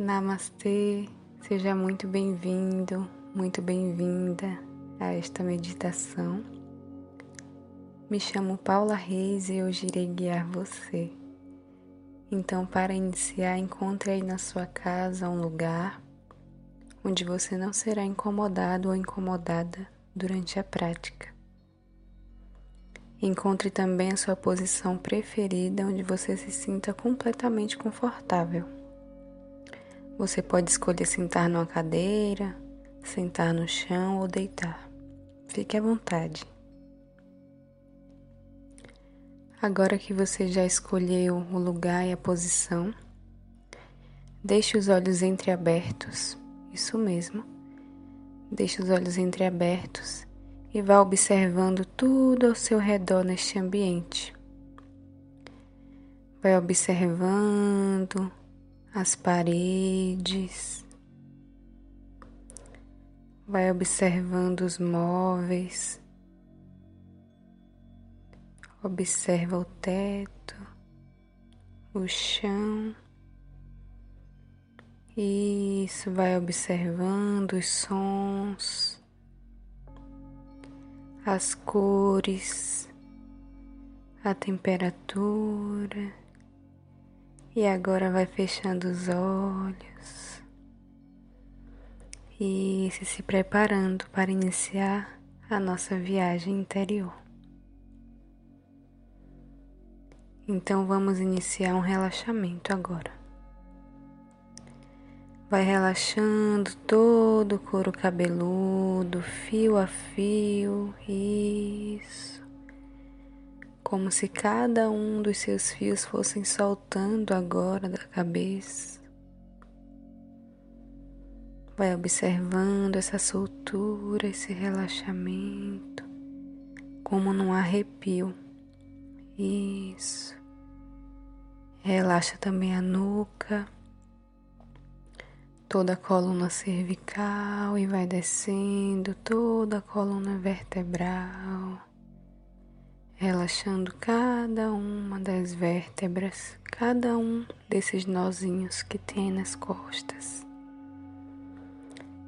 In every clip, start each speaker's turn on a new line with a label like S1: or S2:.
S1: Namastê, seja muito bem-vindo, muito bem-vinda a esta meditação. Me chamo Paula Reis e hoje irei guiar você. Então, para iniciar, encontre aí na sua casa um lugar onde você não será incomodado ou incomodada durante a prática. Encontre também a sua posição preferida onde você se sinta completamente confortável. Você pode escolher sentar numa cadeira, sentar no chão ou deitar. Fique à vontade. Agora que você já escolheu o lugar e a posição, deixe os olhos entreabertos. Isso mesmo. Deixe os olhos entreabertos e vá observando tudo ao seu redor neste ambiente. Vai observando as paredes, vai observando os móveis, observa o teto, o chão. Isso, vai observando os sons, as cores, a temperatura. E agora vai fechando os olhos e se, se preparando para iniciar a nossa viagem interior. Então vamos iniciar um relaxamento agora. Vai relaxando todo o couro cabeludo, fio a fio, isso como se cada um dos seus fios fossem soltando agora da cabeça. Vai observando essa soltura, esse relaxamento, como num arrepio. Isso. Relaxa também a nuca, toda a coluna cervical e vai descendo toda a coluna vertebral relaxando cada uma das vértebras, cada um desses nozinhos que tem nas costas.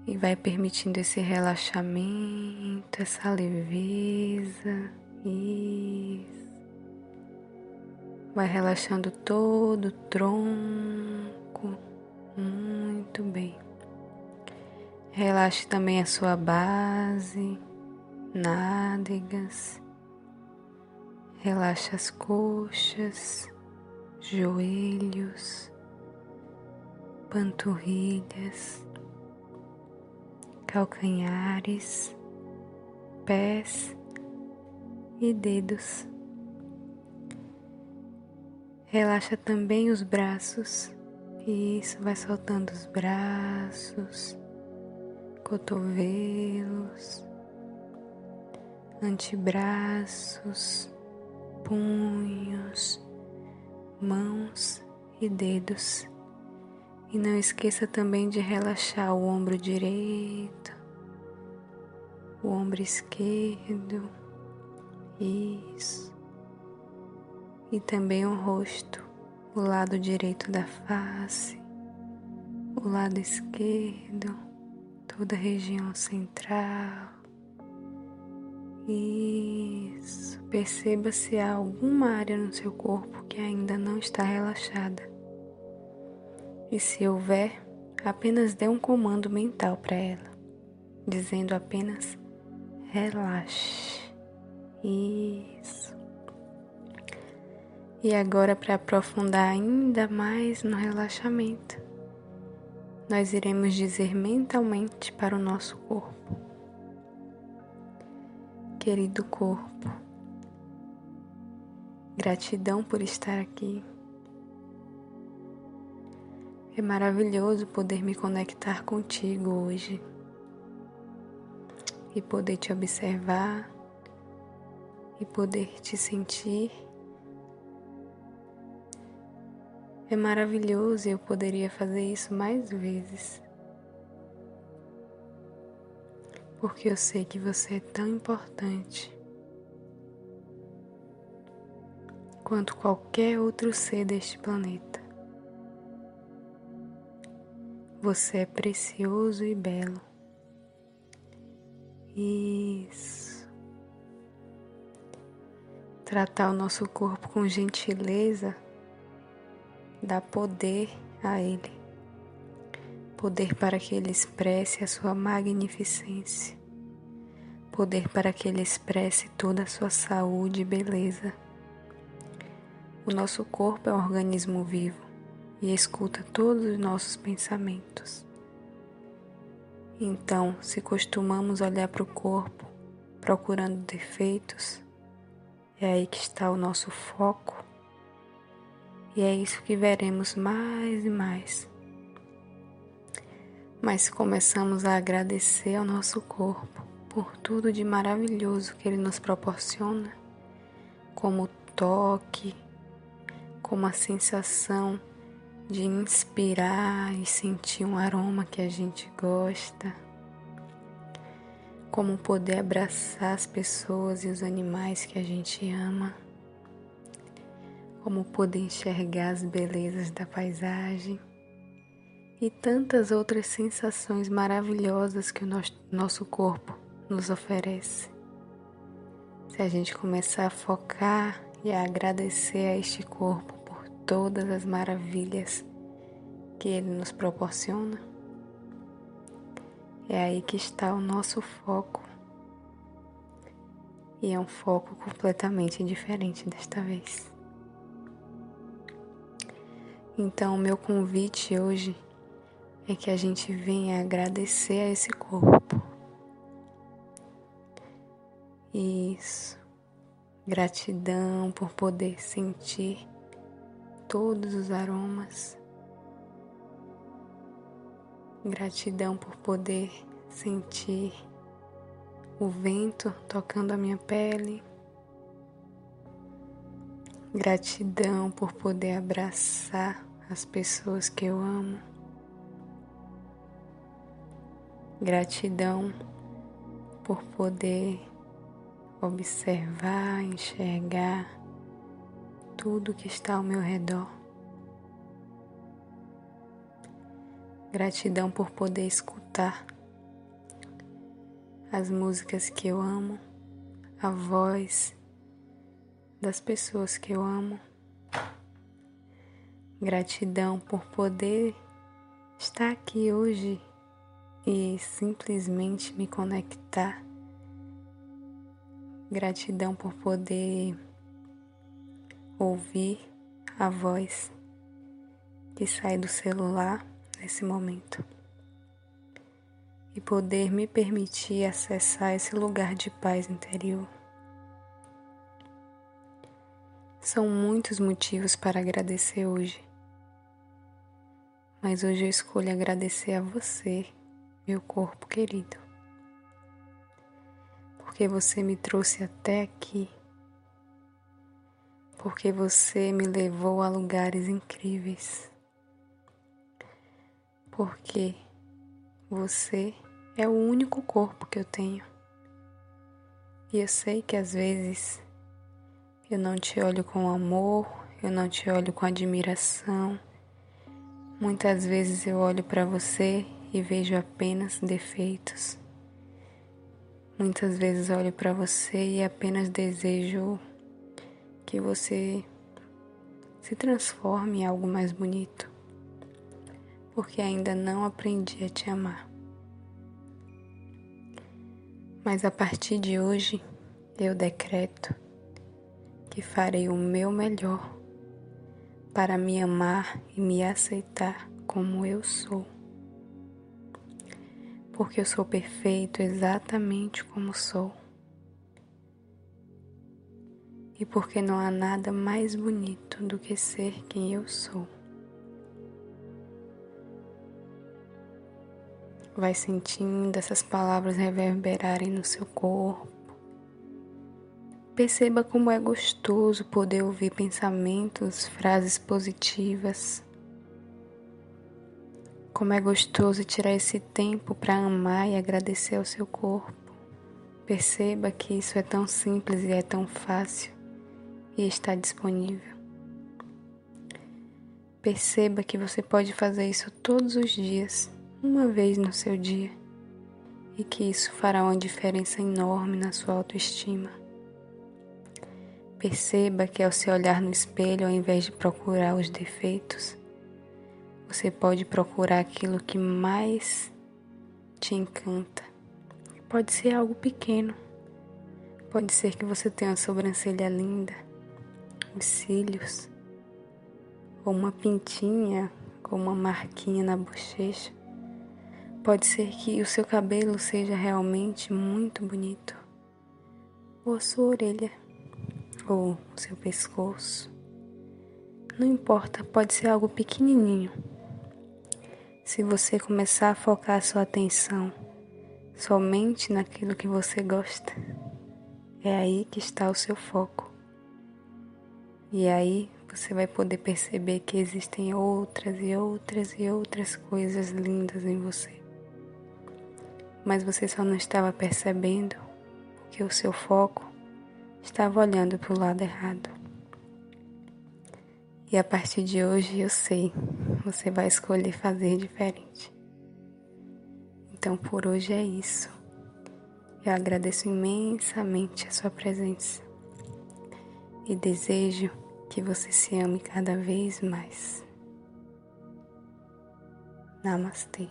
S1: E vai permitindo esse relaxamento, essa leveza. Isso. Vai relaxando todo o tronco. Muito bem. Relaxe também a sua base, nádegas Relaxa as coxas, joelhos, panturrilhas, calcanhares, pés e dedos. Relaxa também os braços. Isso, vai soltando os braços, cotovelos, antebraços, punhos, mãos e dedos. E não esqueça também de relaxar o ombro direito, o ombro esquerdo, isso. E também o rosto, o lado direito da face, o lado esquerdo, toda a região central isso. Perceba se há alguma área no seu corpo que ainda não está relaxada. E se houver, apenas dê um comando mental para ela, dizendo apenas relaxe. Isso. E agora, para aprofundar ainda mais no relaxamento, nós iremos dizer mentalmente para o nosso corpo querido corpo. Gratidão por estar aqui. É maravilhoso poder me conectar contigo hoje e poder te observar e poder te sentir. É maravilhoso e eu poderia fazer isso mais vezes. Porque eu sei que você é tão importante quanto qualquer outro ser deste planeta. Você é precioso e belo. Isso. Tratar o nosso corpo com gentileza dá poder a ele. Poder para que ele expresse a sua magnificência. Poder para que ele expresse toda a sua saúde e beleza. O nosso corpo é um organismo vivo e escuta todos os nossos pensamentos. Então, se costumamos olhar para o corpo procurando defeitos, é aí que está o nosso foco e é isso que veremos mais e mais. Mas começamos a agradecer ao nosso corpo por tudo de maravilhoso que ele nos proporciona, como o toque, como a sensação de inspirar e sentir um aroma que a gente gosta, como poder abraçar as pessoas e os animais que a gente ama como poder enxergar as belezas da paisagem e tantas outras sensações maravilhosas que o nosso corpo nos oferece. Se a gente começar a focar e a agradecer a este corpo por todas as maravilhas que ele nos proporciona, é aí que está o nosso foco. E é um foco completamente diferente desta vez. Então, meu convite hoje é que a gente venha agradecer a esse corpo. Isso. Gratidão por poder sentir todos os aromas. Gratidão por poder sentir o vento tocando a minha pele. Gratidão por poder abraçar as pessoas que eu amo. Gratidão por poder observar, enxergar tudo que está ao meu redor. Gratidão por poder escutar as músicas que eu amo, a voz das pessoas que eu amo. Gratidão por poder estar aqui hoje e simplesmente me conectar. Gratidão por poder ouvir a voz que sai do celular nesse momento e poder me permitir acessar esse lugar de paz interior. São muitos motivos para agradecer hoje. Mas hoje eu escolho agradecer a você, meu corpo querido. Porque você me trouxe até aqui. Porque você me levou a lugares incríveis. Porque você é o único corpo que eu tenho. E eu sei que às vezes eu não te olho com amor, eu não te olho com admiração. Muitas vezes eu olho para você e vejo apenas defeitos. Muitas vezes olho para você e apenas desejo que você se transforme em algo mais bonito, porque ainda não aprendi a te amar. Mas a partir de hoje eu decreto que farei o meu melhor para me amar e me aceitar como eu sou. Porque eu sou perfeito exatamente como sou. E porque não há nada mais bonito do que ser quem eu sou. Vai sentindo essas palavras reverberarem no seu corpo Perceba como é gostoso poder ouvir pensamentos, frases positivas. Como é gostoso tirar esse tempo para amar e agradecer ao seu corpo. Perceba que isso é tão simples e é tão fácil e está disponível. Perceba que você pode fazer isso todos os dias, uma vez no seu dia, e que isso fará uma diferença enorme na sua autoestima. Perceba que ao se olhar no espelho, ao invés de procurar os defeitos, você pode procurar aquilo que mais te encanta. Pode ser algo pequeno. Pode ser que você tenha uma sobrancelha linda, os cílios, ou uma pintinha com uma marquinha na bochecha. Pode ser que o seu cabelo seja realmente muito bonito, ou a sua orelha, ou o seu pescoço. Não importa, pode ser algo pequenininho. Se você começar a focar a sua atenção somente naquilo que você gosta, é aí que está o seu foco. E aí você vai poder perceber que existem outras e outras e outras coisas lindas em você. Mas você só não estava percebendo porque o seu foco estava olhando para o lado errado. E a partir de hoje eu sei, você vai escolher fazer diferente. Então por hoje é isso. Eu agradeço imensamente a sua presença e desejo que você se ame cada vez mais. Namastê.